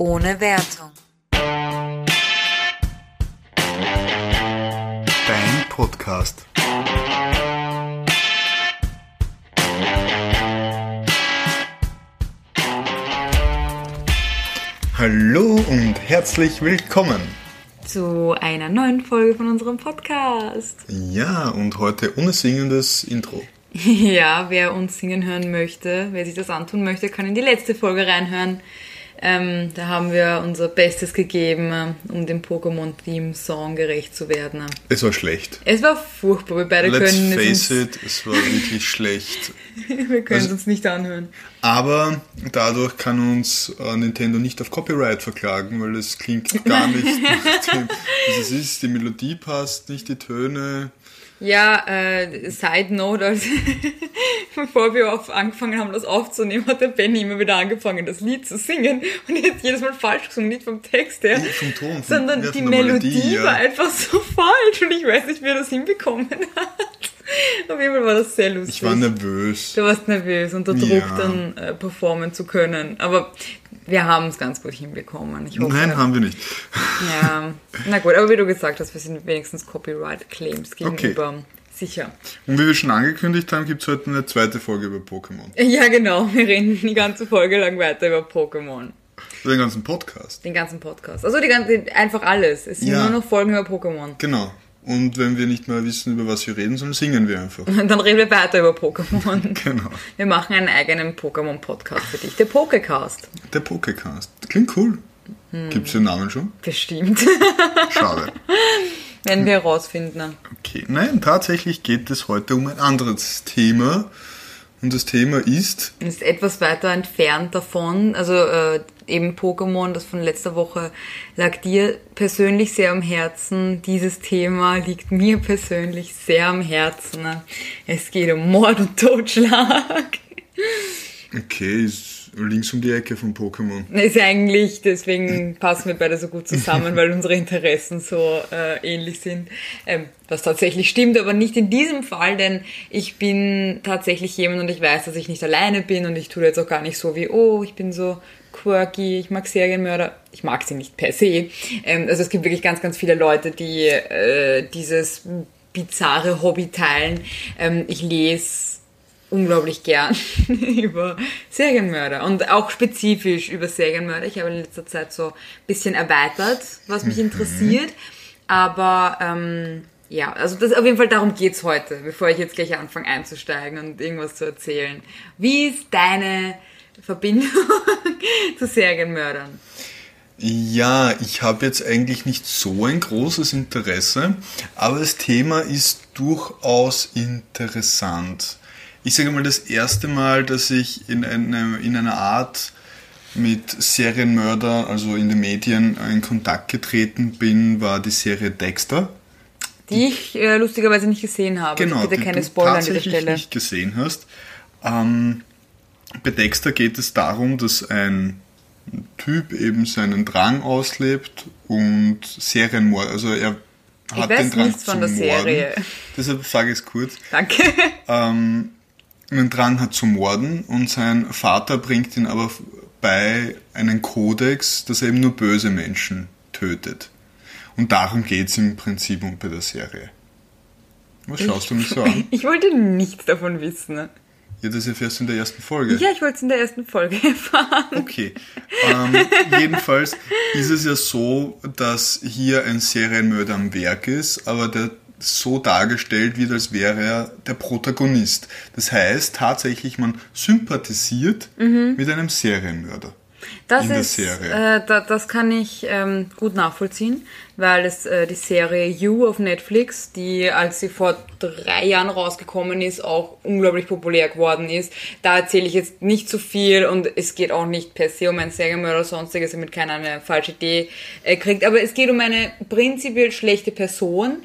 ohne Wertung. Dein Podcast. Hallo und herzlich willkommen. Zu einer neuen Folge von unserem Podcast. Ja, und heute ohne singendes Intro. Ja, wer uns singen hören möchte, wer sich das antun möchte, kann in die letzte Folge reinhören. Ähm, da haben wir unser Bestes gegeben, äh, um dem Pokémon-Theme-Song gerecht zu werden. Es war schlecht. Es war furchtbar, wir beide Let's können face es it, es war wirklich schlecht. wir können es Also- uns nicht anhören. Aber dadurch kann uns äh, Nintendo nicht auf Copyright verklagen, weil es klingt gar nicht nach dem, was es ist. Die Melodie passt nicht, die Töne. Ja, äh, Side Note, also bevor wir auf, angefangen haben, das aufzunehmen, hat der Benny immer wieder angefangen, das Lied zu singen und hat jedes Mal falsch gesungen, nicht vom Text her, Vom Ton, sondern die Melodie, Melodie, ja. war einfach so falsch und ich weiß nicht, wie er das hinbekommen hat. Auf jeden Fall war das sehr lustig. Ich war nervös. Du warst nervös, unter Druck Ja. dann äh, performen zu können, aber wir haben es ganz gut hinbekommen. Hoffe, Nein, haben wir nicht. ja, na gut, aber wie du gesagt hast, wir sind wenigstens Copyright-Claims gegenüber sicher. Und wie wir schon angekündigt haben, gibt es heute eine zweite Folge über Pokémon. Ja, genau, wir reden die ganze Folge lang weiter über Pokémon. Den ganzen Podcast. Den ganzen Podcast. Also die ganze, einfach alles. Es sind Ja. nur noch Folgen über Pokémon. Genau. Und wenn wir nicht mehr wissen, über was wir reden sollen, singen wir einfach. Dann reden wir weiter über Pokémon. Genau. Wir machen einen eigenen Pokémon-Podcast für dich. Der Pokécast. Der Pokécast. Klingt cool. Gibt es den Namen schon? Bestimmt. Schade. Werden wir herausfinden. Okay. Nein, tatsächlich geht es heute um ein anderes Thema. Und das Thema ist, Ist etwas weiter entfernt davon. Also äh, eben Pokémon, das von letzter Woche lag dir persönlich sehr am Herzen. Dieses Thema liegt mir persönlich sehr am Herzen. Es geht um Mord und Totschlag. okay, ist links um die Ecke von Pokémon. Ist eigentlich, deswegen passen wir beide so gut zusammen, weil unsere Interessen so äh, ähnlich sind. Ähm, was tatsächlich stimmt, aber nicht in diesem Fall, denn ich bin tatsächlich jemand und ich weiß, dass ich nicht alleine bin und ich tue jetzt auch gar nicht so wie, oh, ich bin so quirky, ich mag Serienmörder. Ich mag sie nicht per se. Ähm, also es gibt wirklich ganz, ganz viele Leute, die äh, dieses bizarre Hobby teilen. Ähm, ich lese unglaublich gern über Serienmörder und auch spezifisch über Serienmörder. Ich habe in letzter Zeit so ein bisschen erweitert, was mich interessiert. Aber ähm, ja, also das, auf jeden Fall darum geht's heute, bevor ich jetzt gleich anfange einzusteigen und irgendwas zu erzählen. Wie ist deine Verbindung zu Serienmördern? Ja, ich habe jetzt eigentlich nicht so ein großes Interesse, aber das Thema ist durchaus interessant. Ich sage mal, das erste Mal, dass ich in, eine, in einer Art mit Serienmördern, also in den Medien, in Kontakt getreten bin, war die Serie Dexter. Die ich äh, lustigerweise nicht gesehen habe. Genau, also bitte die keine du Spoiler an dieser tatsächlich Stelle. nicht gesehen hast. Ähm, bei Dexter geht es darum, dass ein Typ eben seinen Drang auslebt und Serienmord, also er hat weiß den Drang nichts von der morden. Serie. Deshalb sage ich es kurz. Danke. Ähm, einen Drang hat zu morden und sein Vater bringt ihn aber bei einen Kodex, dass er eben nur böse Menschen tötet. Und darum geht es im Prinzip um bei der Serie. Was schaust du mich so an? Ich wollte nichts davon wissen. Ja, das erfährst du in der ersten Folge. Ja, ich wollte es in der ersten Folge erfahren. Okay. Ähm, jedenfalls ist es ja so, dass hier ein Serienmörder am Werk ist, aber der so dargestellt wird, als wäre er der Protagonist. Das heißt tatsächlich, man sympathisiert mit einem Serienmörder. Das in der ist, Serie. Äh, da, das kann ich ähm, gut nachvollziehen, weil es äh, die Serie You auf Netflix, die als sie vor drei Jahren rausgekommen ist, auch unglaublich populär geworden ist. Da erzähle ich jetzt nicht so viel und es geht auch nicht per se um einen Serienmörder oder sonstiges, damit keiner eine falsche Idee äh, kriegt. Aber es geht um eine prinzipiell schlechte Person,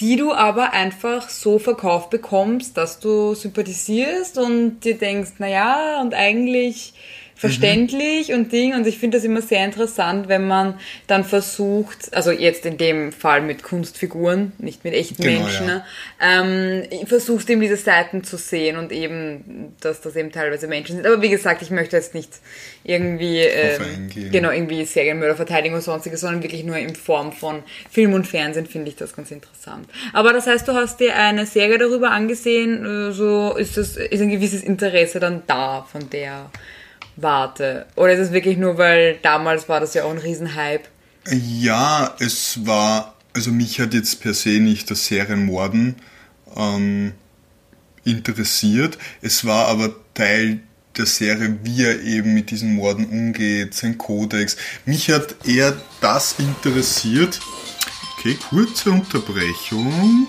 die du aber einfach so verkauft bekommst, dass du sympathisierst und dir denkst, na ja, und eigentlich verständlich mhm. und Ding. Und ich finde das immer sehr interessant, wenn man dann versucht, also jetzt in dem Fall mit Kunstfiguren, nicht mit echten genau, Menschen, ja. ne, ähm, versucht eben diese Seiten zu sehen und eben, dass das eben teilweise Menschen sind. Aber wie gesagt, ich möchte jetzt nicht irgendwie, äh, genau, irgendwie Serienmörderverteidigung oder sonstiges, sondern wirklich nur in Form von Film und Fernsehen finde ich das ganz interessant. Aber das heißt, du hast dir eine Serie darüber angesehen, äh, so ist das, ist ein gewisses Interesse dann da von der warte? Oder ist es wirklich nur, weil damals war das ja auch ein Riesenhype? Ja, es war, also mich hat jetzt per se nicht das Serienmorden ähm, interessiert. Es war aber Teil der Serie, wie er eben mit diesen Morden umgeht, sein Kodex. Mich hat eher das interessiert. Okay, kurze Unterbrechung.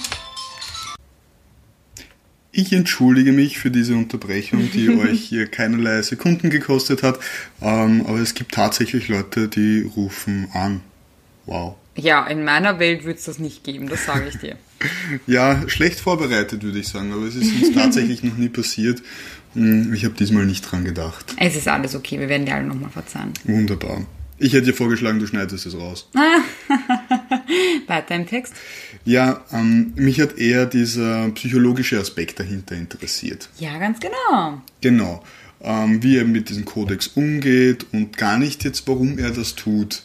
Ich entschuldige mich für diese Unterbrechung, die euch hier keinerlei Sekunden gekostet hat. Ähm, aber es gibt tatsächlich Leute, die rufen an. Wow. Ja, in meiner Welt würde es das nicht geben, das sage ich dir. ja, schlecht vorbereitet würde ich sagen, aber es ist uns tatsächlich noch nie passiert. Hm, ich habe diesmal nicht dran gedacht. Es ist alles okay, wir werden dir alle nochmal verzeihen. Wunderbar. Ich hätte dir vorgeschlagen, du schneidest es raus. Weiter im Text. Ja, ähm, mich hat eher dieser psychologische Aspekt dahinter interessiert. Ja, ganz genau. Genau. Ähm, wie er mit diesem Kodex umgeht und gar nicht jetzt, warum er das tut.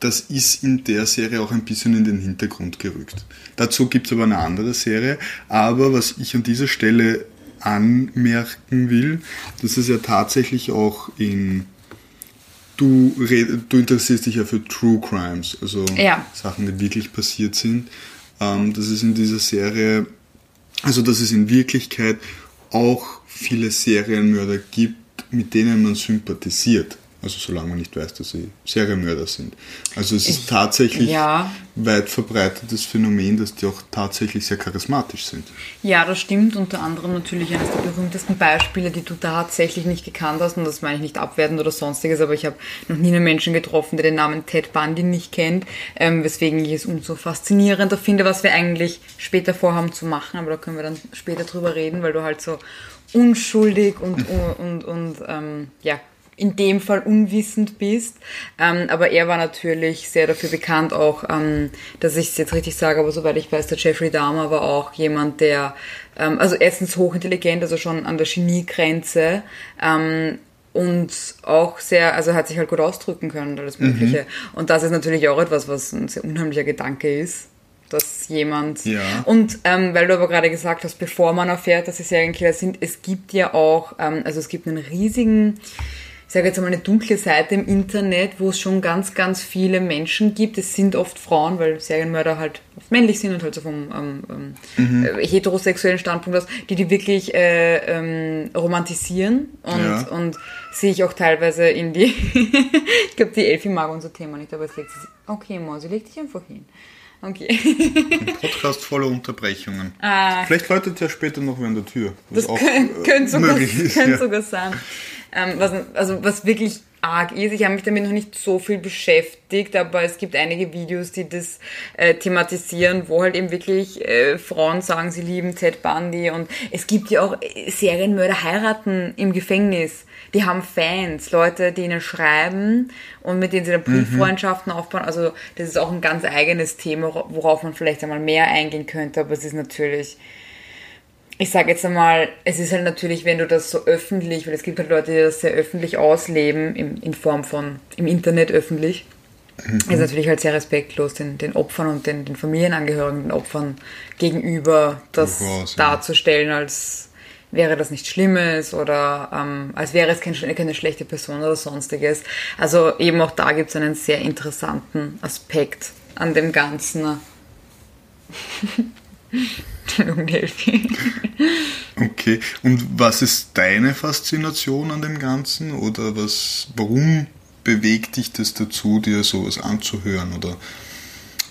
Das ist in der Serie auch ein bisschen in den Hintergrund gerückt. Dazu gibt es aber eine andere Serie. Aber was ich an dieser Stelle anmerken will, dass es ja tatsächlich auch in du, red, du interessierst dich ja für True Crimes, also ja. Sachen, die wirklich passiert sind. Ähm, dass es in dieser Serie, also dass es in Wirklichkeit auch viele Serienmörder gibt, mit denen man sympathisiert. Also solange man nicht weiß, dass sie Serienmörder sind. Also es ist ich, tatsächlich ja. weit verbreitetes Phänomen, dass die auch tatsächlich sehr charismatisch sind. Ja, das stimmt. Unter anderem natürlich eines der berühmtesten Beispiele, die du tatsächlich nicht gekannt hast. Und das meine ich nicht abwertend oder sonstiges, aber ich habe noch nie einen Menschen getroffen, der den Namen Ted Bundy nicht kennt. Ähm, weswegen ich es umso faszinierender finde, was wir eigentlich später vorhaben zu machen. Aber da können wir dann später drüber reden, weil du halt so unschuldig und, und, und, und ähm, ja, in dem Fall unwissend bist. Ähm, aber er war natürlich sehr dafür bekannt, auch, ähm, dass ich es jetzt richtig sage, aber soweit ich weiß, der Jeffrey Dahmer war auch jemand, der, ähm, also erstens hochintelligent, also schon an der Geniegrenze, ähm, und auch sehr, also hat sich halt gut ausdrücken können und alles Mögliche. Mhm. Und das ist natürlich auch etwas, was ein sehr unheimlicher Gedanke ist dass jemand. Ja. Und ähm, weil du aber gerade gesagt hast, bevor man erfährt, dass sie Serienkiller sind, es gibt ja auch, ähm, also es gibt einen riesigen ich sage jetzt einmal, eine dunkle Seite im Internet, wo es schon ganz, ganz viele Menschen gibt. Es sind oft Frauen, weil Serienmörder halt oft männlich sind und halt so vom ähm, ähm, mhm. äh, heterosexuellen Standpunkt aus, die die wirklich äh, ähm, romantisieren und, ja. und sehe ich auch teilweise in die, ich glaube, die Elfi mag unser Thema nicht, aber es legt sich, okay, Mausi, leg dich einfach hin. Okay. Ein Podcast voller Unterbrechungen. Ah. Vielleicht läutet ja später noch wer an der Tür. Das könnte könnt sogar, ist, könnt ja. sogar sein. Ähm, was, also was wirklich arg ist. Ich habe mich damit noch nicht so viel beschäftigt, aber es gibt einige Videos, die das äh, thematisieren, wo halt eben wirklich äh, Frauen sagen, sie lieben Ted Bundy und es gibt ja auch äh, Serienmörder heiraten im Gefängnis. Die haben Fans, Leute, die ihnen schreiben und mit denen sie dann mhm. Brieffreundschaften mhm. aufbauen. Also das ist auch ein ganz eigenes Thema, worauf man vielleicht einmal mehr eingehen könnte, aber es ist natürlich ich sage jetzt einmal, es ist halt natürlich, wenn du das so öffentlich, weil es gibt halt Leute, die das sehr öffentlich ausleben, in, in Form von im Internet öffentlich, mhm. ist natürlich halt sehr respektlos den, den Opfern und den, den Familienangehörigen, den Opfern gegenüber, das Durchaus, darzustellen, als wäre das nichts Schlimmes oder ähm, als wäre es kein, keine schlechte Person oder sonstiges. Also eben auch da gibt es einen sehr interessanten Aspekt an dem Ganzen. okay, und was ist deine Faszination an dem Ganzen oder was, warum bewegt dich das dazu, dir sowas anzuhören oder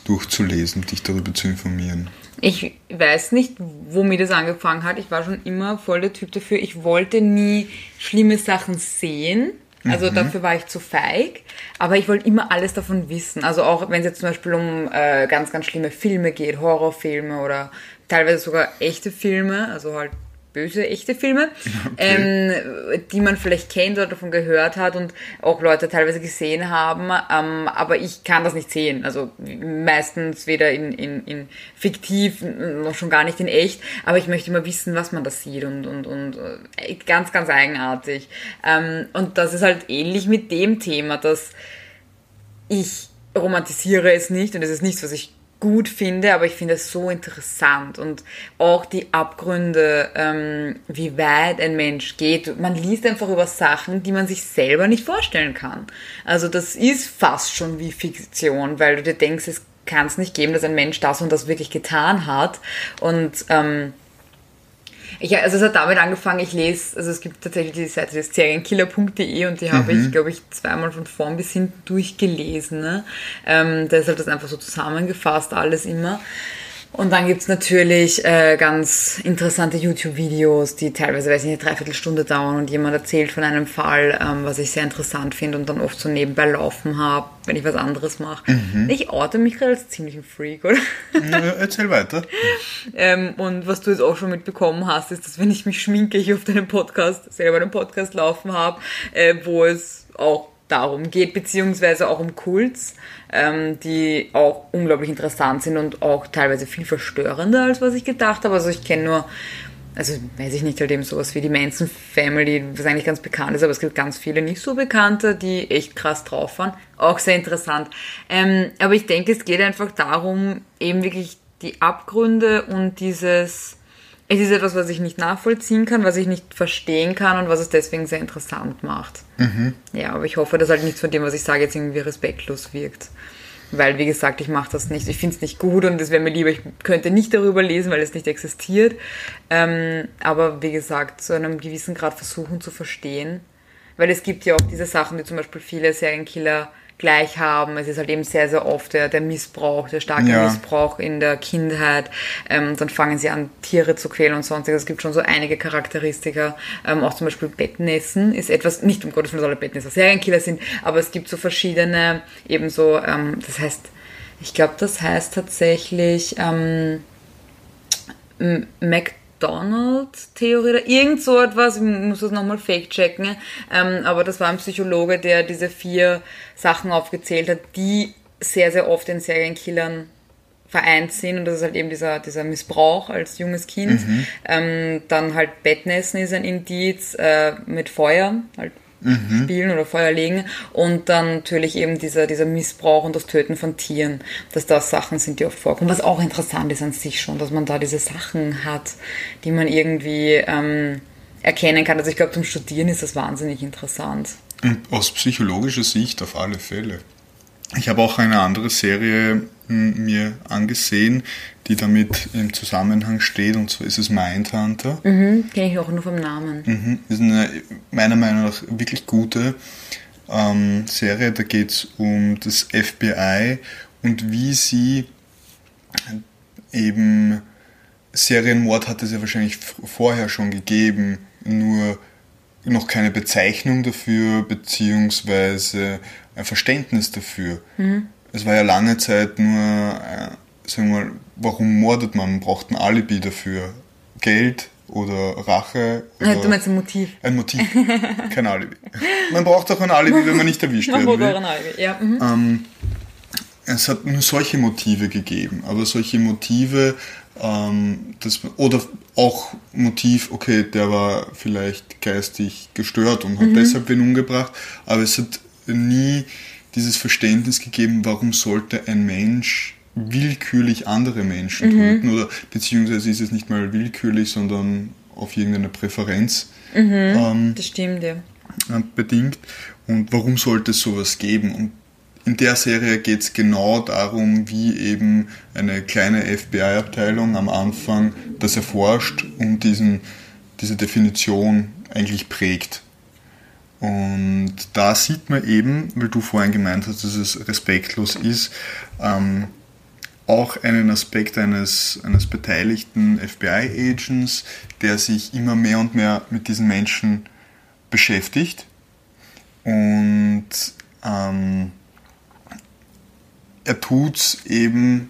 durchzulesen, dich darüber zu informieren? Ich weiß nicht, womit das angefangen hat. Ich war schon immer voll der Typ dafür. Ich wollte nie schlimme Sachen sehen. Also mhm. dafür war ich zu feig. Aber ich wollte immer alles davon wissen. Also auch wenn es jetzt zum Beispiel um äh, ganz, ganz schlimme Filme geht, Horrorfilme oder teilweise sogar echte Filme, also halt böse, echte Filme, okay. ähm, die man vielleicht kennt oder davon gehört hat und auch Leute teilweise gesehen haben, ähm, aber ich kann das nicht sehen. Also meistens weder in, in, in fiktiv, noch schon gar nicht in echt, aber ich möchte immer wissen, was man da sieht und, und, und äh, ganz, ganz eigenartig. Ähm, und das ist halt ähnlich mit dem Thema, dass ich romantisiere es nicht und es ist nichts, was ich gut finde, aber ich finde es so interessant und auch die Abgründe, ähm, wie weit ein Mensch geht. Man liest einfach über Sachen, die man sich selber nicht vorstellen kann. Also das ist fast schon wie Fiktion, weil du dir denkst, es kann es nicht geben, dass ein Mensch das und das wirklich getan hat und ähm, ich, also es hat damit angefangen, ich lese, also es gibt tatsächlich die Seite des Serienkiller.de und die habe mhm. ich, glaube ich, zweimal von vorn bis hinten durchgelesen. Ne? Ähm, da ist halt das einfach so zusammengefasst, alles immer. Und dann gibt's natürlich äh, ganz interessante YouTube-Videos, die teilweise, weiß ich nicht, eine Dreiviertelstunde dauern und jemand erzählt von einem Fall, ähm, was ich sehr interessant finde und dann oft so nebenbei laufen habe, wenn ich was anderes mache. Mhm. Ich orte mich gerade als ziemlich ein Freak, oder? Ja, erzähl weiter. ähm, und was du jetzt auch schon mitbekommen hast, ist, dass wenn ich mich schminke, ich auf deinem Podcast, selber einen Podcast laufen habe, äh, wo es auch darum geht, beziehungsweise auch um Kults, ähm, die auch unglaublich interessant sind und auch teilweise viel verstörender, als was ich gedacht habe. Also ich kenne nur, also weiß ich nicht, halt eben sowas wie die Manson Family, was eigentlich ganz bekannt ist, aber es gibt ganz viele nicht so bekannte, die echt krass drauf waren. Auch sehr interessant. Ähm, aber ich denke, es geht einfach darum, eben wirklich die Abgründe und dieses es ist etwas, was ich nicht nachvollziehen kann, was ich nicht verstehen kann und was es deswegen sehr interessant macht. Mhm. Ja, aber ich hoffe, dass halt nichts von dem, was ich sage, jetzt irgendwie respektlos wirkt. Weil, wie gesagt, ich mache das nicht, ich finde es nicht gut und es wäre mir lieber, ich könnte nicht darüber lesen, weil es nicht existiert. Ähm, aber wie gesagt, zu einem gewissen Grad versuchen zu verstehen. Weil es gibt ja auch diese Sachen, die zum Beispiel viele Serienkiller gleich haben. Es ist halt eben sehr, sehr oft der, der Missbrauch, der starke ja. Missbrauch in der Kindheit. Ähm, dann fangen sie an, Tiere zu quälen und sonstiges. Es gibt schon so einige Charakteristika. Ähm, auch zum Beispiel Bettnässen ist etwas, nicht um Gottes Willen, dass alle Bettnässer Serienkiller sind, aber es gibt so verschiedene, ebenso, ähm, das heißt, ich glaube, das heißt tatsächlich ähm, Mac Donald-Theorie oder irgend so etwas, ich muss das nochmal fake-checken, ähm, aber das war ein Psychologe, der diese vier Sachen aufgezählt hat, die sehr, sehr oft in Serienkillern vereint sind und das ist halt eben dieser, dieser Missbrauch als junges Kind. Mhm. Ähm, dann halt Bettnässen ist ein Indiz äh, mit Feuer, halt mhm. spielen oder Feuer legen und dann natürlich eben dieser, dieser Missbrauch und das Töten von Tieren, dass das Sachen sind, die oft vorkommen. Was auch interessant ist an sich schon, dass man da diese Sachen hat, die man irgendwie ähm, erkennen kann. Also ich glaube, zum Studieren ist das wahnsinnig interessant. Und aus psychologischer Sicht auf alle Fälle. Ich habe auch eine andere Serie mir angesehen, die damit im Zusammenhang steht, und zwar ist es Mindhunter. Mhm, kenne ich auch nur vom Namen. Mhm, ist eine meiner Meinung nach wirklich gute ähm, Serie. Da geht es um das FBI und wie sie eben Serienmord hat es ja wahrscheinlich vorher schon gegeben, nur noch keine Bezeichnung dafür, beziehungsweise ein Verständnis dafür. Mhm. Es war ja lange Zeit nur, äh, sagen wir mal, warum mordet man? Man braucht ein Alibi dafür. Geld oder Rache. Oder du meinst ein Motiv? Ein Motiv, kein Alibi. Man braucht auch ein Alibi, wenn man nicht erwischt wird. Man braucht auch ein Alibi, ja. Mhm. Ähm, es hat nur solche Motive gegeben, aber solche Motive, ähm, das, oder auch Motiv, okay, der war vielleicht geistig gestört und hat mhm. deshalb wen umgebracht, aber es hat nie dieses Verständnis gegeben, warum sollte ein Mensch willkürlich andere Menschen mhm. töten oder beziehungsweise ist es nicht mal willkürlich, sondern auf irgendeine Präferenz mhm, ähm, das stimmt, ja. bedingt. Und warum sollte es sowas geben? Und in der Serie geht es genau darum, wie eben eine kleine FBI-Abteilung am Anfang das erforscht und diesen, diese Definition eigentlich prägt. Und da sieht man eben, weil du vorhin gemeint hast, dass es respektlos ist, ähm, auch einen Aspekt eines, eines beteiligten FBI-Agents, der sich immer mehr und mehr mit diesen Menschen beschäftigt. Und ähm, er tut es eben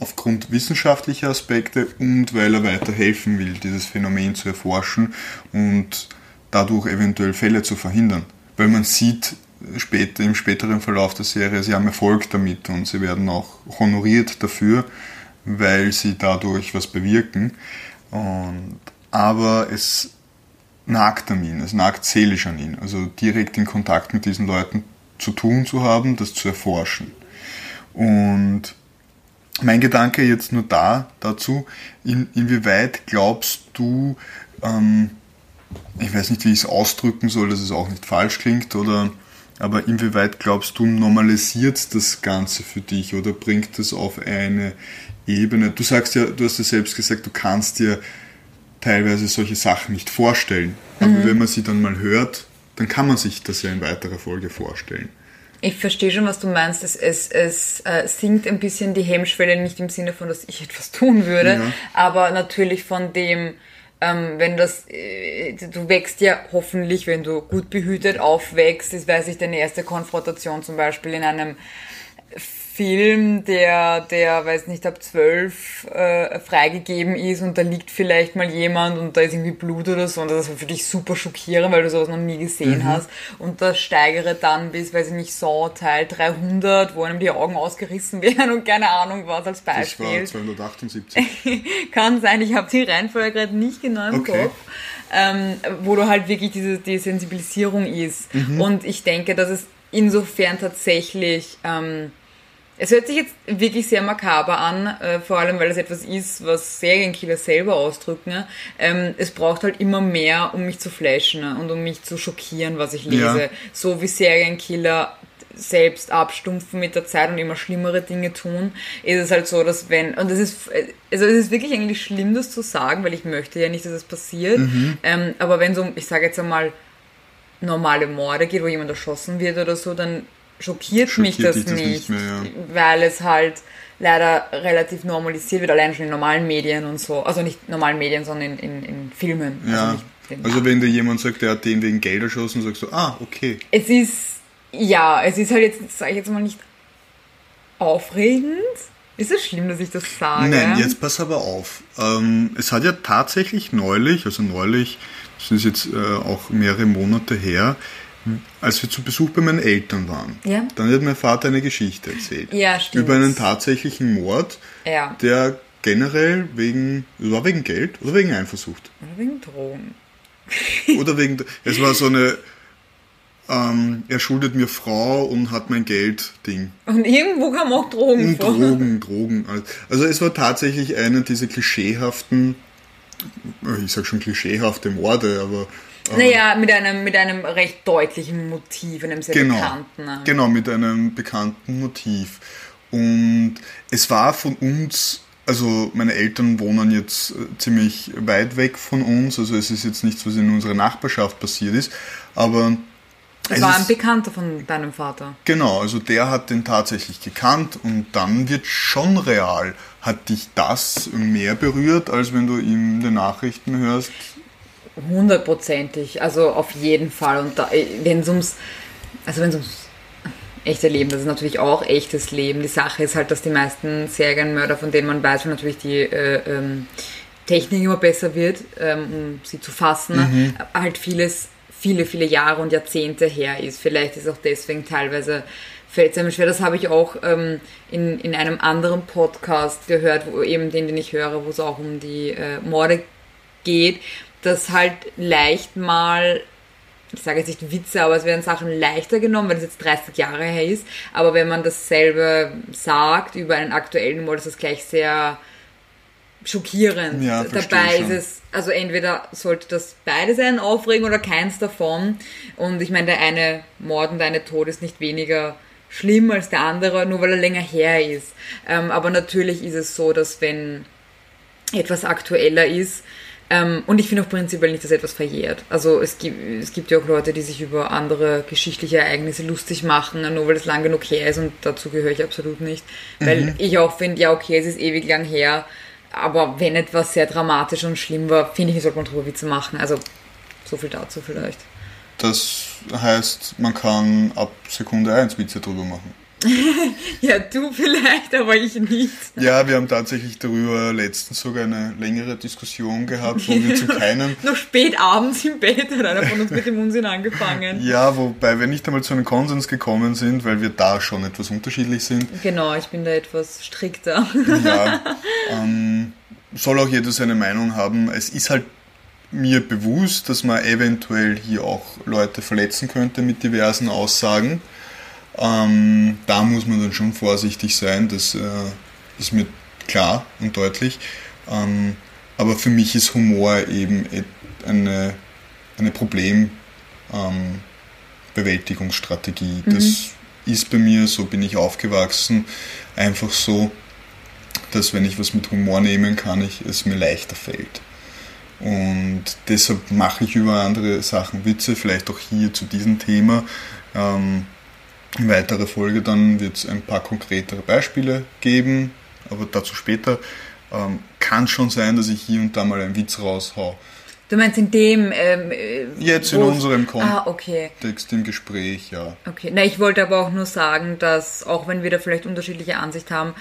aufgrund wissenschaftlicher Aspekte und weil er weiter helfen will, dieses Phänomen zu erforschen und dadurch eventuell Fälle zu verhindern. Weil man sieht später, im späteren Verlauf der Serie, sie haben Erfolg damit und sie werden auch honoriert dafür, weil sie dadurch was bewirken. Und, aber es nagt an ihn, es nagt seelisch an ihn. Also direkt in Kontakt mit diesen Leuten zu tun zu haben, das zu erforschen. Und mein Gedanke jetzt nur da dazu, in, inwieweit glaubst du, ähm, ich weiß nicht, wie ich es ausdrücken soll, dass es auch nicht falsch klingt, oder aber inwieweit glaubst du, normalisiert das Ganze für dich oder bringt es auf eine Ebene? Du sagst ja, du hast ja selbst gesagt, du kannst dir teilweise solche Sachen nicht vorstellen. Aber mhm. wenn man sie dann mal hört, dann kann man sich das ja in weiterer Folge vorstellen. Ich verstehe schon, was du meinst. Es, es, es äh, sinkt ein bisschen die Hemmschwelle, nicht im Sinne von, dass ich etwas tun würde, ja. aber natürlich von dem, ähm, wenn das, äh, du wächst ja hoffentlich, wenn du gut behütet aufwächst, das weiß ich, deine erste Konfrontation zum Beispiel in einem Film, der, der, weiß nicht, ab zwölf äh, freigegeben ist und da liegt vielleicht mal jemand und da ist irgendwie Blut oder so und das ist für dich super schockierend, weil du sowas noch nie gesehen mhm. hast und das steigere dann bis, weiß ich nicht, so Teil 300, wo einem die Augen ausgerissen werden und keine Ahnung was als Beispiel. Das war 278. Kann sein, ich habe die Reihenfolge gerade nicht genau im okay. Kopf. Ähm, wo du halt wirklich diese die Sensibilisierung ist. Mhm. Und ich denke, dass es insofern tatsächlich ähm, es hört sich jetzt wirklich sehr makaber an, äh, vor allem weil es etwas ist, was Serienkiller selber ausdrücken. Ähm, es braucht halt immer mehr, um mich zu flashen und um mich zu schockieren, was ich lese. Ja. So wie Serienkiller selbst abstumpfen mit der Zeit und immer schlimmere Dinge tun, ist es halt so, dass wenn, und es ist, also es ist wirklich eigentlich schlimm, das zu sagen, weil ich möchte ja nicht, dass es passiert, mhm. ähm, aber wenn so, ich sage jetzt einmal, normale Morde geht, wo jemand erschossen wird oder so, dann schockiert, schockiert mich das, das nicht, nicht mehr, ja. weil es halt leider relativ normalisiert wird, allein schon in normalen Medien und so. Also nicht normalen Medien, sondern in, in, in Filmen. Also ja. Also, also wenn dir jemand sagt, der hat den wegen Geld erschossen, sagst du, ah, okay. Es ist, ja, es ist halt jetzt, sage ich jetzt mal nicht aufregend. Ist es schlimm, dass ich das sage? Nein, jetzt pass aber auf. Ähm, es hat ja tatsächlich neulich, also neulich, das ist jetzt äh, auch mehrere Monate her, als wir zu Besuch bei meinen Eltern waren, ja. dann hat mein Vater eine Geschichte erzählt. Ja. Über einen tatsächlichen Mord, ja. der generell wegen, war wegen Geld oder wegen Eifersucht? Oder wegen Drogen. oder wegen, es war so eine, ähm, er schuldet mir Frau und hat mein Geld-Ding. Und irgendwo kam auch Drogen und vor. Drogen, Drogen. Also es war tatsächlich einer dieser klischeehaften, ich sag schon klischeehafte Morde, aber naja, mit einem, mit einem recht deutlichen Motiv, einem sehr genau, bekannten. Genau, mit einem bekannten Motiv. Und es war von uns, also meine Eltern wohnen jetzt äh, ziemlich weit weg von uns, also es ist jetzt nichts, was in unserer Nachbarschaft passiert ist, aber es war ein Bekannter von deinem Vater. Genau, also der hat den tatsächlich gekannt und dann wird schon real. Hat dich das mehr berührt, als wenn du in den Nachrichten hörst, Hundertprozentig, also auf jeden Fall. Und wenn es ums, also wenn es ums echte Leben, das ist natürlich auch echtes Leben. Die Sache ist halt, dass die meisten Serienmörder, von denen man weiß, weil natürlich die äh, ähm, Technik immer besser wird, ähm, um sie zu fassen, mhm. halt vieles, viele, viele Jahre und Jahrzehnte her ist. Vielleicht ist auch deswegen teilweise fällt es einem schwer. Das habe ich auch ähm, in, in einem anderen Podcast gehört, wo eben den, den ich höre, wo es auch um die äh, Morde geht dass halt leicht mal, ich sage jetzt nicht Witze, aber es werden Sachen leichter genommen, wenn es jetzt 30 Jahre her ist. Aber wenn man dasselbe sagt über einen aktuellen Mord, ist das gleich sehr schockierend. Ja, Dabei ist es, also entweder sollte das beides einen aufregen oder keins davon. Und ich meine, der eine Mord und der eine Tod ist nicht weniger schlimm als der andere, nur weil er länger her ist. Ähm, aber natürlich ist es so, dass wenn etwas aktueller ist, ähm, und ich finde auch prinzipiell nicht, dass etwas verjährt. Also es gibt, es gibt ja auch Leute, die sich über andere geschichtliche Ereignisse lustig machen, nur weil es lang genug her ist und dazu gehöre ich absolut nicht. Weil mhm. ich auch finde, ja okay, es ist ewig lang her, aber wenn etwas sehr dramatisch und schlimm war, finde ich, sollte man drüber Witze machen. Also so viel dazu vielleicht. Das heißt, man kann ab Sekunde 1 Witze drüber machen. ja, du vielleicht, aber ich nicht. Ja, wir haben tatsächlich darüber letztens sogar eine längere Diskussion gehabt, wo wir zu keinem... Noch spät abends im Bett hat einer von uns mit dem Unsinn angefangen. Ja, wobei wir nicht einmal zu einem Konsens gekommen sind, weil wir da schon etwas unterschiedlich sind. Genau, ich bin da etwas strikter. Ja, ähm, soll auch jeder seine Meinung haben. Es ist halt mir bewusst, dass man eventuell hier auch Leute verletzen könnte mit diversen Aussagen. Ähm, da muss man dann schon vorsichtig sein, das äh, ist mir klar und deutlich. Ähm, aber für mich ist Humor eben eine, eine Problembewältigungsstrategie. Ähm, das ist bei mir, so bin ich aufgewachsen, einfach so, dass wenn ich was mit Humor nehmen kann, ich, es mir leichter fällt. Und deshalb mache ich über andere Sachen Witze, vielleicht auch hier zu diesem Thema. Ähm, in weiterer Folge dann wird es ein paar konkretere Beispiele geben, aber dazu später. Ähm, kann schon sein, dass ich hier und da mal einen Witz raushau. Du meinst in dem... Ähm, Jetzt in unserem Kontext ah, okay. im Gespräch, ja. Okay, na ich wollte aber auch nur sagen, dass auch wenn wir da vielleicht unterschiedliche Ansicht haben,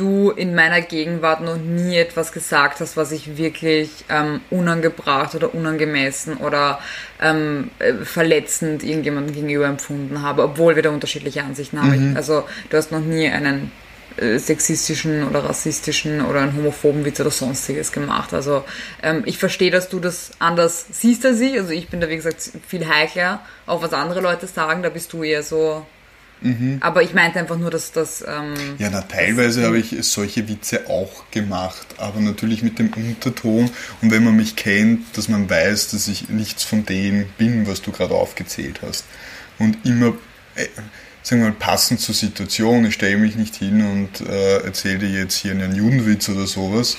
du in meiner Gegenwart noch nie etwas gesagt hast, was ich wirklich ähm, unangebracht oder unangemessen oder ähm, äh, verletzend irgendjemandem gegenüber empfunden habe, obwohl wir da unterschiedliche Ansichten haben. Mhm. Also du hast noch nie einen äh, sexistischen oder rassistischen oder einen homophoben Witz oder sonstiges gemacht. Also ähm, ich verstehe, dass du das anders siehst als ich. Also ich bin da wie gesagt viel heikler, auch was andere Leute sagen. Da bist du eher so Mhm. Aber ich meinte einfach nur, dass das. Ähm, ja, na, teilweise habe ich solche Witze auch gemacht, aber natürlich mit dem Unterton. Und wenn man mich kennt, dass man weiß, dass ich nichts von dem bin, was du gerade aufgezählt hast. Und immer, äh, sagen wir mal, passend zur Situation. Ich stelle mich nicht hin und äh, erzähle dir jetzt hier einen Judenwitz oder sowas.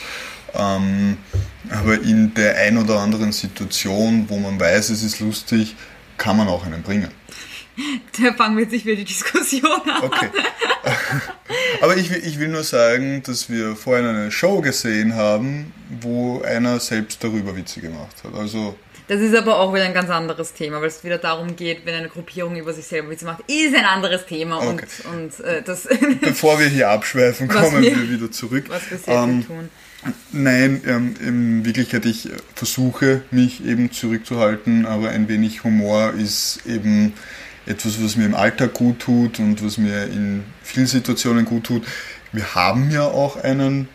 Ähm, aber in der ein oder anderen Situation, wo man weiß, es ist lustig, kann man auch einen bringen. Da fangen wir jetzt nicht wieder die Diskussion an. Okay. Aber ich will, ich will nur sagen, dass wir vorhin eine Show gesehen haben, wo einer selbst darüber Witze gemacht hat. Also das ist aber auch wieder ein ganz anderes Thema, weil es wieder darum geht, wenn eine Gruppierung über sich selber Witze macht, ist ein anderes Thema. Okay. Und, und äh, das Bevor wir hier abschweifen, kommen wir, wir, wieder zurück. Was wir sehr ähm, tun. Nein, ähm, in Wirklichkeit, ich versuche mich eben zurückzuhalten, aber ein wenig Humor ist eben etwas, was mir im Alltag gut tut und was mir in vielen Situationen gut tut. Wir haben ja auch einen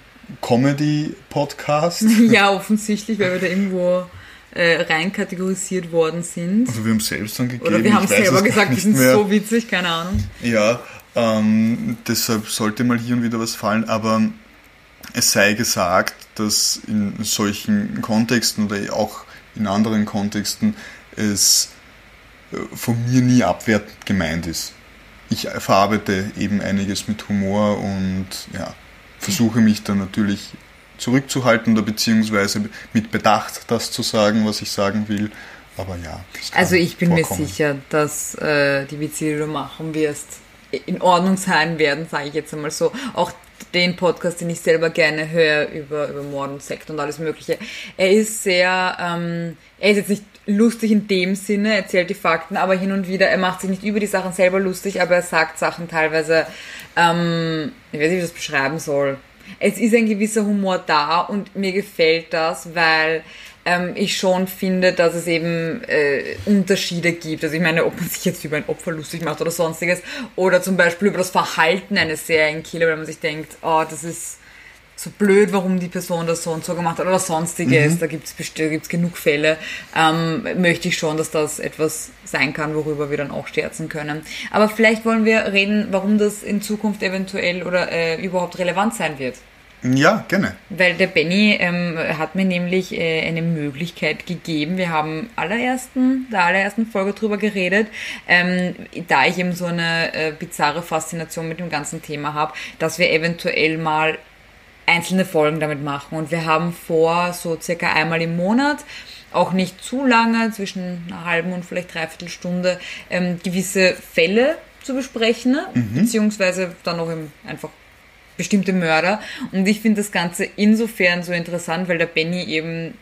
Comedy-Podcast. Ja, offensichtlich, weil wir da irgendwo äh, rein kategorisiert worden sind. Also wir haben es selbst angegeben. Oder wir haben selber gesagt, wir sind mehr. so witzig, keine Ahnung. Ja, ähm, deshalb sollte mal hier und wieder was fallen, aber es sei gesagt, dass in solchen Kontexten oder auch in anderen Kontexten es von mir nie abwertend gemeint ist. Ich verarbeite eben einiges mit Humor und ja, versuche mich dann natürlich zurückzuhalten oder beziehungsweise mit Bedacht das zu sagen, was ich sagen will. Aber ja. Also ich bin vorkommen. mir sicher, dass äh, die Witze, die du machen wirst, in Ordnung sein werden, sage ich jetzt einmal so. Auch den Podcast, den ich selber gerne höre über, über Mord und Sekt und alles Mögliche. Er ist sehr, ähm, er ist jetzt nicht lustig in dem Sinne, erzählt die Fakten, aber hin und wieder, er macht sich nicht über die Sachen selber lustig, aber er sagt Sachen teilweise, ähm, ich weiß nicht, wie ich das beschreiben soll. Es ist ein gewisser Humor da und mir gefällt das, weil ähm, ich schon finde, dass es eben äh, Unterschiede gibt. Also ich meine, ob man sich jetzt über ein Opfer lustig macht oder sonstiges, oder zum Beispiel über das Verhalten eines Serienkiller, wenn man sich denkt, oh, das ist so blöd, warum die Person das so und so gemacht hat oder sonstiges, mhm. da gibt es genug Fälle, ähm, möchte ich schon, dass das etwas sein kann, worüber wir dann auch scherzen können. Aber vielleicht wollen wir reden, warum das in Zukunft eventuell oder äh, überhaupt relevant sein wird. Ja, gerne. Weil der Benny ähm, hat mir nämlich äh, eine Möglichkeit gegeben. Wir haben allerersten, der allerersten Folge drüber geredet, ähm, da ich eben so eine äh, bizarre Faszination mit dem ganzen Thema habe, dass wir eventuell mal einzelne Folgen damit machen. Und wir haben vor, so circa einmal im Monat, auch nicht zu lange, zwischen einer halben und vielleicht dreiviertel Stunde, ähm, gewisse Fälle zu besprechen, ne? mhm. beziehungsweise dann auch eben einfach bestimmte Mörder. Und ich finde das Ganze insofern so interessant, weil der Benny eben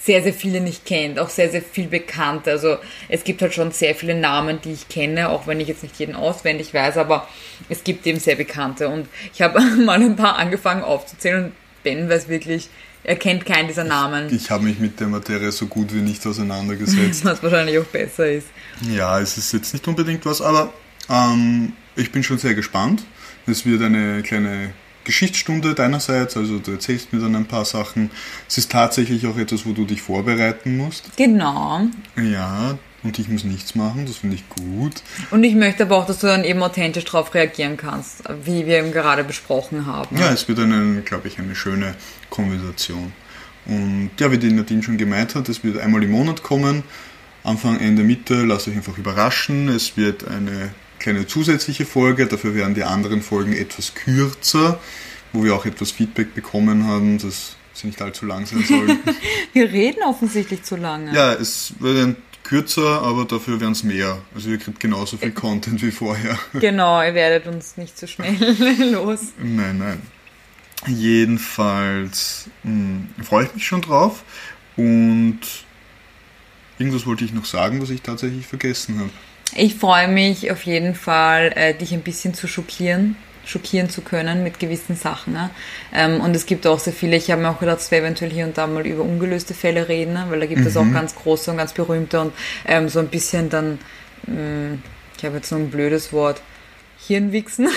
sehr, sehr viele nicht kennt, auch sehr, sehr viel bekannt. Also es gibt halt schon sehr viele Namen, die ich kenne, auch wenn ich jetzt nicht jeden auswendig weiß, aber es gibt eben sehr bekannte. Und ich habe mal ein paar angefangen aufzuzählen und Ben weiß wirklich, er kennt keinen dieser Namen. Ich habe mich mit der Materie so gut wie nicht auseinandergesetzt. Was wahrscheinlich auch besser ist. Ja, es ist jetzt nicht unbedingt was, aber ähm, ich bin schon sehr gespannt. Es wird eine kleine Geschichtsstunde deinerseits, also du erzählst mir dann ein paar Sachen. Es ist tatsächlich auch etwas, wo du dich vorbereiten musst. Genau. Ja, und ich muss nichts machen, das finde ich gut. Und ich möchte aber auch, dass du dann eben authentisch darauf reagieren kannst, wie wir eben gerade besprochen haben. Ja, es wird eine, glaube ich, eine schöne Konversation. Und ja, wie die Nadine schon gemeint hat, es wird einmal im Monat kommen. Anfang, Ende, Mitte, lasst euch einfach überraschen. Es wird eine kleine zusätzliche Folge, dafür werden die anderen Folgen etwas kürzer, wo wir auch etwas Feedback bekommen haben, dass sie nicht allzu lang sein sollen. wir reden offensichtlich zu lange. Ja, es werden kürzer, aber dafür werden es mehr. Also ihr kriegt genauso viel Content wie vorher. Genau, ihr werdet uns nicht so schnell los. Nein, nein. Jedenfalls mh, hm, freue ich mich schon drauf und irgendwas wollte ich noch sagen, was ich tatsächlich vergessen habe. Ich freue mich auf jeden Fall, äh, dich ein bisschen zu schockieren, schockieren zu können mit gewissen Sachen. Ne? Ähm, und es gibt auch sehr viele, ich habe mir auch gedacht, dass wir eventuell hier und da mal über ungelöste Fälle reden, ne? weil da gibt mhm. es auch ganz große und ganz berühmte und ähm, so ein bisschen dann, mh, hm, ich habe jetzt nur ein blödes Wort, Hirnwichsen.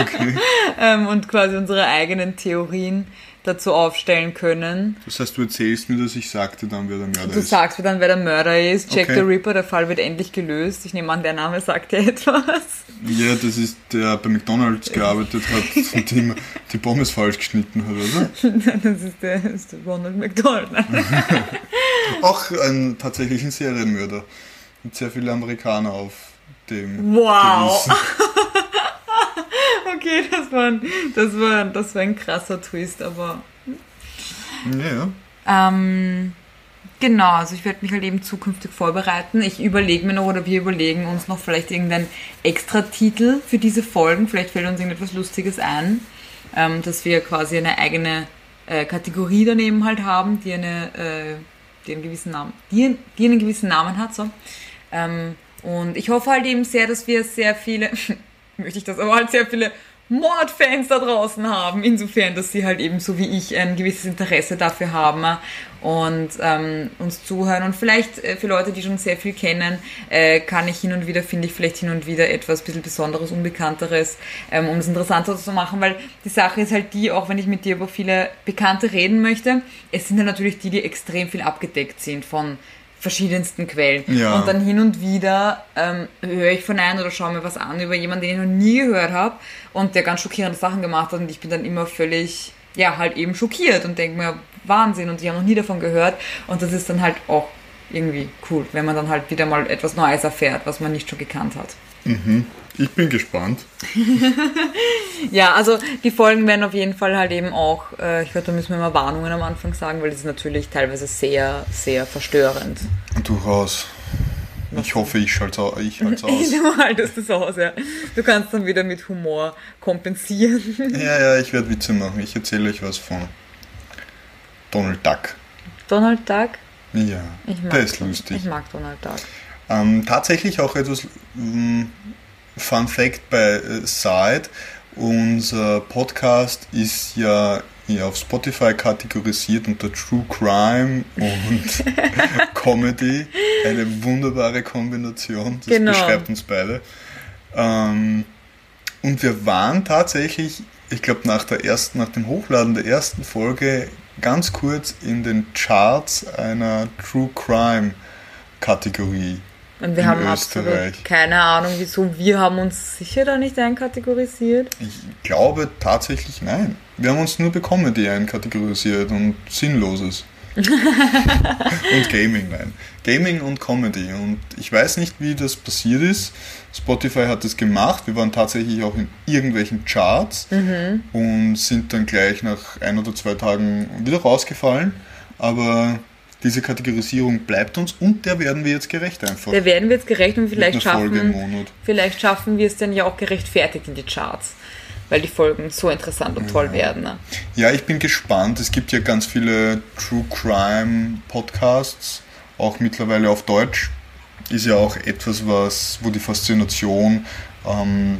Okay. ähm, und quasi unsere eigenen Theorien dazu aufstellen können. Das heißt, du erzählst mir, dass ich sagte dann, wer der Mörder du ist. Du sagst mir dann, wer der Mörder ist. Jack okay. the Ripper, der Fall wird endlich gelöst. Ich nehme an, der Name sagt dir etwas. Ja, das ist der bei McDonalds gearbeitet hat und dem die Pommes falsch geschnitten hat, oder? das ist der, das ist der Ronald McDonald. Auch ein tatsächlicher Serienmörder. Mit sehr viele Amerikaner auf dem. Wow! Okay, das war, ein, das, war, das war ein krasser Twist, aber. Ja. Ähm, genau, also ich werde mich halt eben zukünftig vorbereiten. Ich überlege mir noch oder wir überlegen uns noch vielleicht irgendeinen Extra-Titel für diese Folgen. Vielleicht fällt uns irgendetwas Lustiges ein, ähm, dass wir quasi eine eigene äh, Kategorie daneben halt haben, die eine, äh, die einen gewissen Namen, die, die einen gewissen Namen hat. So. Ähm, und ich hoffe halt eben sehr, dass wir sehr viele, möchte ich das, aber halt sehr viele Mordfans da draußen haben, insofern, dass sie halt eben so wie ich ein gewisses Interesse dafür haben und ähm, uns zuhören. Und vielleicht äh, für Leute, die schon sehr viel kennen, äh, kann ich hin und wieder, finde ich vielleicht hin und wieder etwas bisschen Besonderes, Unbekannteres, ähm, um es interessanter zu machen, weil die Sache ist halt die, auch wenn ich mit dir über viele Bekannte reden möchte, es sind ja halt natürlich die, die extrem viel abgedeckt sind von verschiedensten Quellen. Ja. Und dann hin und wieder ähm, höre ich von einem oder schaue mir was an über jemanden, den ich noch nie gehört habe und der ganz schockierende Sachen gemacht hat und ich bin dann immer völlig, ja, halt eben schockiert und denke mir, Wahnsinn und ich habe noch nie davon gehört und das ist dann halt auch irgendwie cool, wenn man dann halt wieder mal etwas Neues erfährt, was man nicht schon gekannt hat. Mhm. Ich bin gespannt. ja, also die Folgen werden auf jeden Fall halt eben auch, äh, ich glaube, da müssen wir mal Warnungen am Anfang sagen, weil das ist natürlich teilweise sehr, sehr verstörend. Durchaus. Ich hoffe, ich schalte es ich aus. du haltest es aus, ja. Du kannst dann wieder mit Humor kompensieren. ja, ja, ich werde Witze machen. Ich erzähle euch was von Donald Duck. Donald Duck? Ja, der ist lustig. Ich mag Donald Duck. Ähm, tatsächlich auch etwas mh, mm, Fun Fact bei äh, Side. Unser Podcast ist ja auf Spotify kategorisiert unter True Crime und Comedy. Eine wunderbare Kombination. Das genau. beschreibt uns beide. Ähm, und wir waren tatsächlich, ich glaube, nach der ersten, nach dem Hochladen der ersten Folge ganz kurz in den Charts einer True Crime Kategorie. Und wir haben Österreich. keine Ahnung, wieso. Wir haben uns sicher da nicht einkategorisiert. Ich glaube tatsächlich nein. Wir haben uns nur bei Comedy einkategorisiert und Sinnloses. und Gaming, nein. Gaming und Comedy. Und ich weiß nicht, wie das passiert ist. Spotify hat das gemacht. Wir waren tatsächlich auch in irgendwelchen Charts mhm. und sind dann gleich nach ein oder zwei Tagen wieder rausgefallen. Aber diese Kategorisierung bleibt uns und der werden wir jetzt gerecht einfach. Der werden wir jetzt gerecht und vielleicht schaffen, vielleicht schaffen wir es dann ja auch gerechtfertigt in die Charts. Weil die Folgen so interessant und toll werden. Ne? Ja, ich bin gespannt. Es gibt ja ganz viele True Crime Podcasts, auch mittlerweile auf Deutsch. Ist ja auch etwas, was, wo die Faszination, ähm,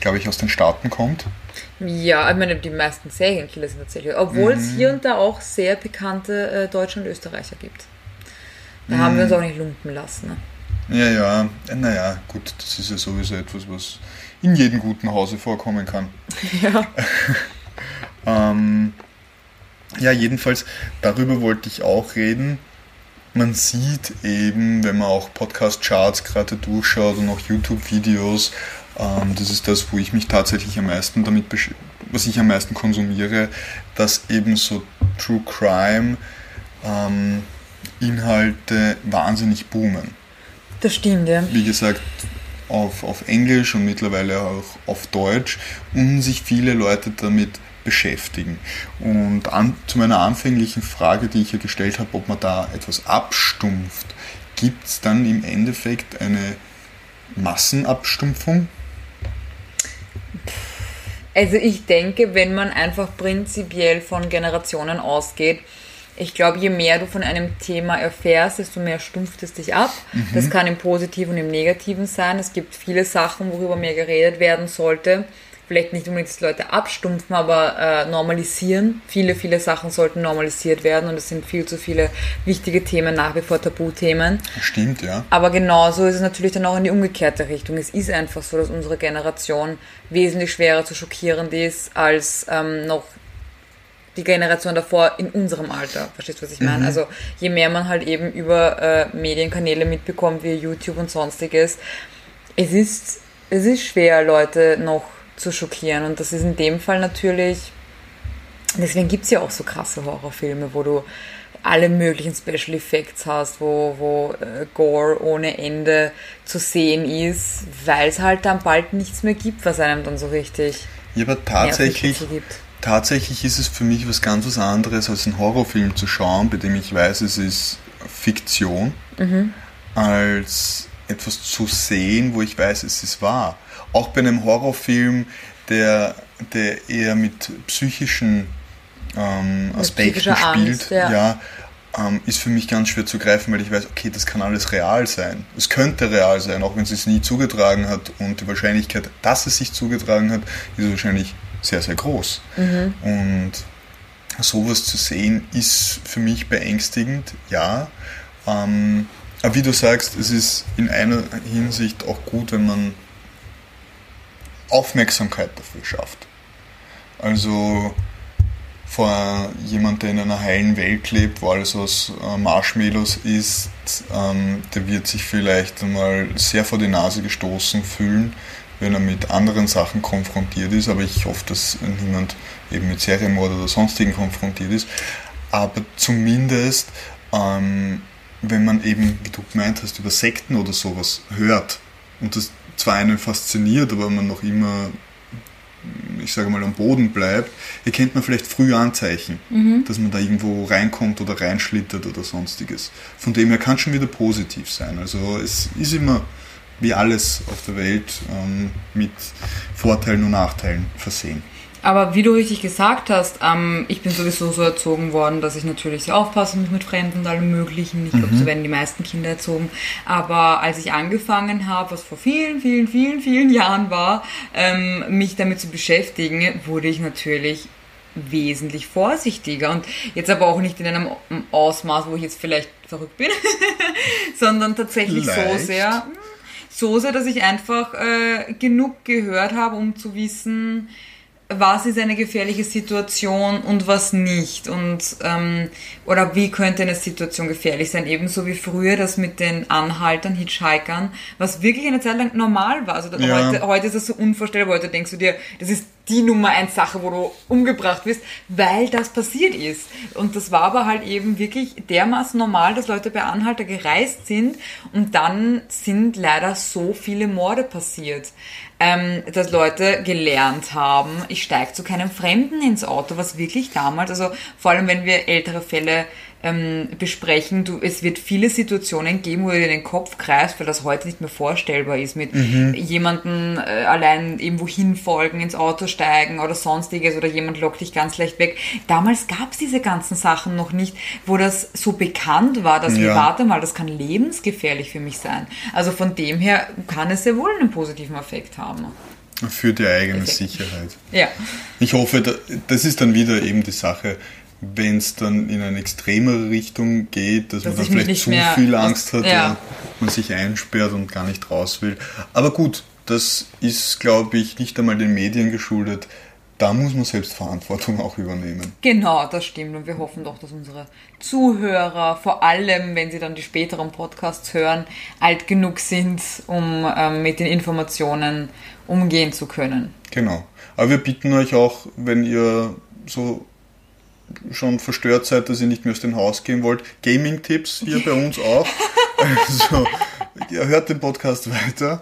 glaube ich, aus den Staaten kommt. Ja, ich meine, die meisten Serienkiller sind tatsächlich, obwohl mhm. es hier und da auch sehr bekannte äh, Deutsche und Österreicher gibt. Da mhm. haben wir uns auch nicht lumpen lassen. Ne? Ja, ja, naja, gut, das ist ja sowieso etwas, was in jedem guten Hause vorkommen kann. Ja. ähm, ja, jedenfalls, darüber wollte ich auch reden. Man sieht eben, wenn man auch Podcast-Charts gerade durchschaut und auch YouTube-Videos, ähm, das ist das, wo ich mich tatsächlich am meisten damit, was ich am meisten konsumiere, dass eben so True Crime ähm, Inhalte wahnsinnig boomen. Das stimmt, ja. Wie gesagt, auf, auf Englisch und mittlerweile auch auf Deutsch und sich viele Leute damit beschäftigen. Und an, zu meiner anfänglichen Frage, die ich ja gestellt habe, ob man da etwas abstumpft, gibt es dann im Endeffekt eine Massenabstumpfung? Also ich denke, wenn man einfach prinzipiell von Generationen ausgeht, ich glaube, je mehr du von einem Thema erfährst, desto mehr stumpft es dich ab. Mhm. Das kann im Positiven und im Negativen sein. Es gibt viele Sachen, worüber mehr geredet werden sollte. Vielleicht nicht unbedingt, dass Leute abstumpfen, aber äh, normalisieren. Viele, viele Sachen sollten normalisiert werden und es sind viel zu viele wichtige Themen, nach wie vor Tabuthemen. Stimmt, ja. Aber genauso ist es natürlich dann auch in die umgekehrte Richtung. Es ist einfach so, dass unsere Generation wesentlich schwerer zu schockieren ist als ähm, noch die Generation davor in unserem Alter. Verstehst du, was ich meine? Mhm. Also je mehr man halt eben über äh, Medienkanäle mitbekommt, wie YouTube und sonstiges, es ist, es ist schwer, Leute noch zu schockieren. Und das ist in dem Fall natürlich, deswegen gibt es ja auch so krasse Horrorfilme, wo du alle möglichen Special Effects hast, wo, wo äh, Gore ohne Ende zu sehen ist, weil es halt dann bald nichts mehr gibt, was einem dann so richtig. Ja, aber tatsächlich, gibt tatsächlich ist es für mich was ganz was anderes, als einen Horrorfilm zu schauen, bei dem ich weiß, es ist Fiktion, mhm. als etwas zu sehen, wo ich weiß, es ist wahr. Auch bei einem Horrorfilm, der, der eher mit psychischen ähm, Aspekten spielt, Angst, ja, ja ähm, ist für mich ganz schwer zu greifen, weil ich weiß, okay, das kann alles real sein. Es könnte real sein, auch wenn es sich nie zugetragen hat. Und die Wahrscheinlichkeit, dass es sich zugetragen hat, ist wahrscheinlich sehr, sehr groß. Mhm. Und sowas zu sehen ist für mich beängstigend, ja. Ähm, aber wie du sagst, es ist in einer Hinsicht auch gut, wenn man Aufmerksamkeit dafür schafft. Also vor jemand, der in einer heilen Welt lebt, wo alles aus äh, Marshmallows ist, ähm, der wird sich vielleicht einmal sehr vor die Nase gestoßen fühlen, wenn er mit anderen Sachen konfrontiert ist, aber ich hoffe, dass niemand eben mit Serienmord oder sonstigen konfrontiert ist. Aber zumindest, ähm, wenn man eben, wie du gemeint hast, über Sekten oder sowas hört und das zwar einen fasziniert, aber man noch immer, ich sage mal, am Boden bleibt, erkennt man vielleicht früh Anzeichen, mhm. dass man da irgendwo reinkommt oder reinschlittert oder sonstiges. Von dem her kann es schon wieder positiv sein. Also es ist immer wie alles auf der Welt ähm, mit Vorteilen und Nachteilen versehen. Aber wie du richtig gesagt hast, ähm, ich bin sowieso so erzogen worden, dass ich natürlich sehr aufpassen muss mit Fremden und allem Möglichen. Ich glaube, mhm. so werden die meisten Kinder erzogen. Aber als ich angefangen habe, was vor vielen, vielen, vielen, vielen Jahren war, ähm, mich damit zu beschäftigen, wurde ich natürlich wesentlich vorsichtiger und jetzt aber auch nicht in einem Ausmaß, wo ich jetzt vielleicht verrückt bin, sondern tatsächlich Leicht. so sehr, so sehr, dass ich einfach äh, genug gehört habe, um zu wissen, was ist eine gefährliche Situation und was nicht. Und ähm, oder wie könnte eine Situation gefährlich sein? Ebenso wie früher das mit den Anhaltern Hitchhikern was wirklich eine Zeit lang normal war. Also ja. heute, heute ist das so unvorstellbar heute denkst du dir das ist die Nummer eins Sache wo du umgebracht wirst weil das passiert ist. Und das war aber halt eben wirklich dermaßen normal dass Leute bei Anhalter gereist sind und dann sind leider so viele Morde passiert ähm, dass Leute gelernt haben, ich steige zu keinem Fremden ins Auto, was wirklich damals, also vor allem wenn wir ältere Fälle ähm, besprechen. Du, es wird viele Situationen geben, wo du dir den Kopf kreist, weil das heute nicht mehr vorstellbar ist, mit mhm. jemandem äh, allein irgendwo hinfolgen, ins Auto steigen oder sonstiges oder jemand lockt dich ganz leicht weg. Damals gab es diese ganzen Sachen noch nicht, wo das so bekannt war, dass ja. wir, warte mal, das kann lebensgefährlich für mich sein. Also von dem her kann es sehr wohl einen positiven Effekt haben. Für die eigene Effekt. Sicherheit. Ja. Ich hoffe, das ist dann wieder eben die Sache wenn es dann in eine extremere Richtung geht, dass, dass man dann vielleicht zu viel Angst hat, ja. man sich einsperrt und gar nicht raus will. Aber gut, das ist, glaube ich, nicht einmal den Medien geschuldet. Da muss man selbst Verantwortung auch übernehmen. Genau, das stimmt. Und wir hoffen doch, dass unsere Zuhörer, vor allem wenn sie dann die späteren Podcasts hören, alt genug sind, um ähm, mit den Informationen umgehen zu können. Genau. Aber wir bitten euch auch, wenn ihr so schon verstört seid, dass ihr nicht mehr aus dem Haus gehen wollt. Gaming-Tipps hier bei uns auch. Also, ihr hört den Podcast weiter.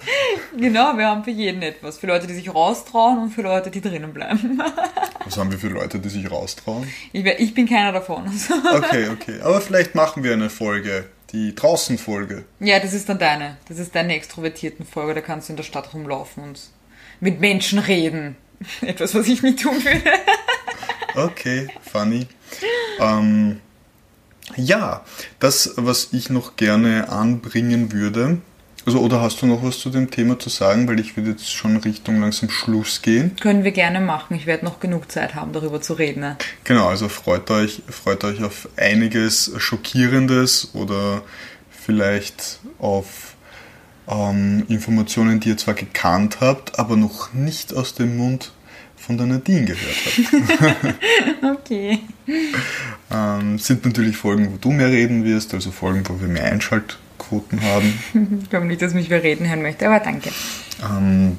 Genau, wir haben für jeden etwas. Für Leute, die sich raustrauen und für Leute, die drinnen bleiben. Was haben wir für Leute, die sich raustrauen? Ich, ich bin keiner davon. Okay, okay. Aber vielleicht machen wir eine Folge, die Draußen-Folge. Ja, das ist dann deine. Das ist deine extrovertierten Folge. Da kannst du in der Stadt rumlaufen und mit Menschen reden. Etwas, was ich nicht tun würde. Okay, funny. Ähm, ja, das, was ich noch gerne anbringen würde, also oder hast du noch was zu dem Thema zu sagen, weil ich würde jetzt schon Richtung langsam Schluss gehen. Können wir gerne machen. Ich werde noch genug Zeit haben, darüber zu reden. Ne? Genau, also freut euch, freut euch auf einiges Schockierendes oder vielleicht auf ähm, Informationen, die ihr zwar gekannt habt, aber noch nicht aus dem Mund von der Nadine gehört habe. okay. ähm, sind natürlich Folgen, wo du mehr reden wirst, also Folgen, wo wir mehr Einschaltquoten haben. ich glaube nicht, dass mich wer reden hören möchte, aber danke. Ähm,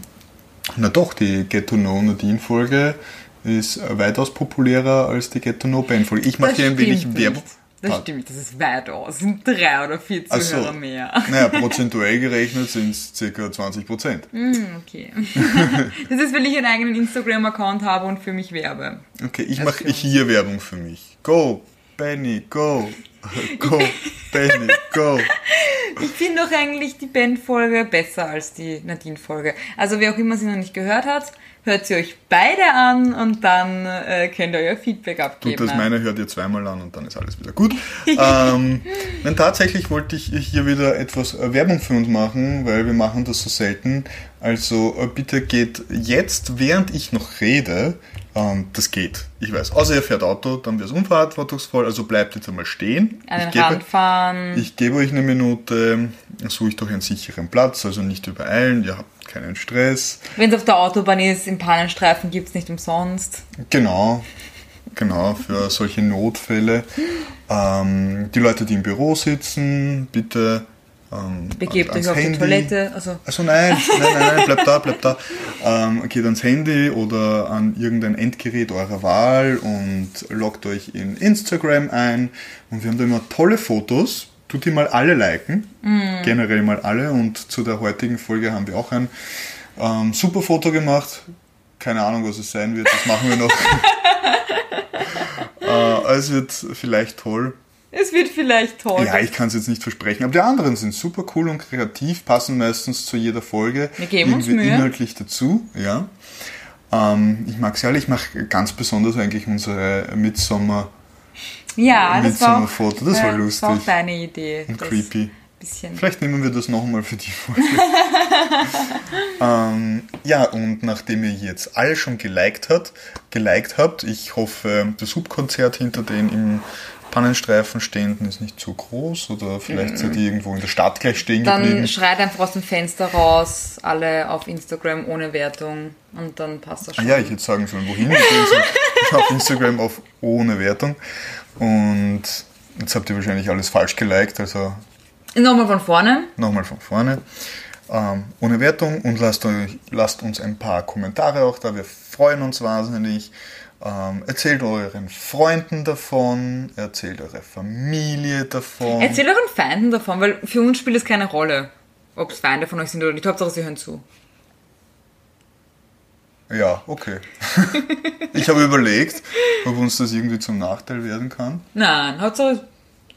na doch, die Get to Know Nadine Folge ist weitaus populärer als die Get to Know Ben Folge. Ich mache hier ein wenig Werbung. Das ah. stimmt, das ist weit aus. sind drei oder vier Zuhörer so. mehr. Naja, prozentuell gerechnet sind es ca. 20 Prozent. Mm, okay. das ist, weil ich einen eigenen Instagram-Account habe und für mich werbe. Okay, ich mache hier Werbung für mich. Go, Benny, go. Go, Benny, go. Ich finde doch eigentlich die Ben-Folge besser als die Nadine-Folge. Also wer auch immer sie noch nicht gehört hat, hört sie euch beide an und dann äh, könnt ihr euer Feedback abgeben. Gut, das meine hört ihr zweimal an und dann ist alles wieder gut. ähm, denn tatsächlich wollte ich hier wieder etwas äh, Werbung für uns machen, weil wir machen das so selten. Also äh, bitte geht jetzt, während ich noch rede, ähm, das geht. Ich weiß. Außer ihr fährt Auto, dann wäre es unverantwortungsvoll. Also bleibt jetzt einmal stehen. An den ich gebe, fahren. Ich gebe euch eine Minute, suche ich doch einen sicheren Platz, also nicht übereilen. Ihr habt keinen Stress. Wenn es auf der Autobahn ist, im Pannenstreifen gibt es nicht umsonst. Genau, genau, für solche Notfälle. Ähm, die Leute, die im Büro sitzen, bitte ähm, Begebt euch auf Handy. die Toilette. Also, also nein, nein, nein, nein, bleibt da, bleibt da. Ähm, geht ans Handy oder an irgendein Endgerät eurer Wahl und loggt euch in Instagram ein. Und wir haben da immer tolle Fotos. Tut die mal alle liken. Mm. Generell mal alle. Und zu der heutigen Folge haben wir auch ein ähm, super Foto gemacht. Keine Ahnung, was es sein wird. Das machen wir noch. äh, es wird vielleicht toll. Es wird vielleicht toll. Ja, ich kann es jetzt nicht versprechen. Aber die anderen sind super cool und kreativ, passen meistens zu jeder Folge. Wir geben uns Mühe. inhaltlich dazu, ja. Ähm, ich mag sie alle. Ich mache ganz besonders eigentlich unsere Midsommer. Ja, das war, auch. Das war lustig. Das war auch deine Idee. Und creepy. Bisschen. Vielleicht nehmen wir das nochmal für die Folge. ähm, ja, und nachdem ihr jetzt alle schon geliked habt, geliked habt, ich hoffe, das Subkonzert hinter denen im Pannenstreifen stehenden ist nicht zu groß oder vielleicht mhm. seid ihr irgendwo in der Stadt gleich stehen dann geblieben. Dann schreit einfach aus dem Fenster raus, alle auf Instagram ohne Wertung und dann passt das schon. Ah ja, ich hätte sagen sollen, wohin? Ich auf Instagram auf ohne Wertung und jetzt habt ihr wahrscheinlich alles falsch geliked, also... Nochmal von vorne. Nochmal von vorne. Ähm, ohne Wertung und lasst, euch, lasst uns ein paar Kommentare auch da, wir freuen uns wahnsinnig. Ähm, erzählt euren Freunden davon, erzählt eure Familie davon. Erzählt euren Feinden davon, weil für uns spielt es keine Rolle, ob es Feinde von euch sind oder nicht. Hauptsache, sie hören zu. Ja, okay. ich habe überlegt, ob uns das irgendwie zum Nachteil werden kann. Nein, Hauptsache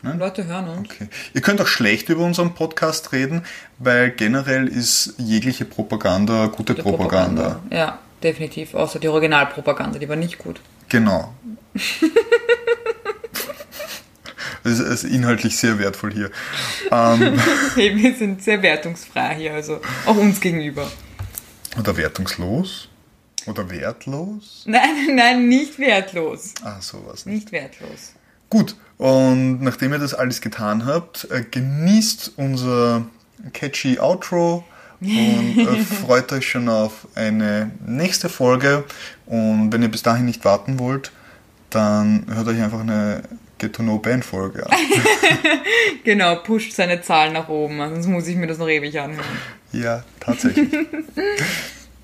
Leute hören uns. Okay. Ihr könnt auch schlecht über unseren Podcast reden, weil generell ist jegliche Propaganda gute Die Propaganda. Ja, definitiv. Außer die Originalpropaganda, die war nicht gut. Genau. Das ist, inhaltlich sehr wertvoll hier. Ähm, wir sind sehr wertungsfrei hier, also auch uns gegenüber. oder wertungslos? Oder wertlos? Nein, nein, nicht wertlos. Ah, sowas nicht. Nicht wertlos. Gut, und nachdem ihr das alles getan habt, äh, genießt unser catchy Outro und äh, freut euch schon auf eine nächste Folge. Und wenn ihr bis dahin nicht warten wollt, dann hört euch einfach eine Get to Know Band Folge an. Genau, pusht seine Zahlen nach oben, sonst muss ich mir das noch ewig anhören. ja, tatsächlich.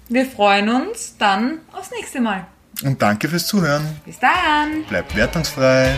Wir freuen uns dann aufs nächste Mal. Und danke fürs Zuhören. Bis dann! Bleibt wertungsfrei.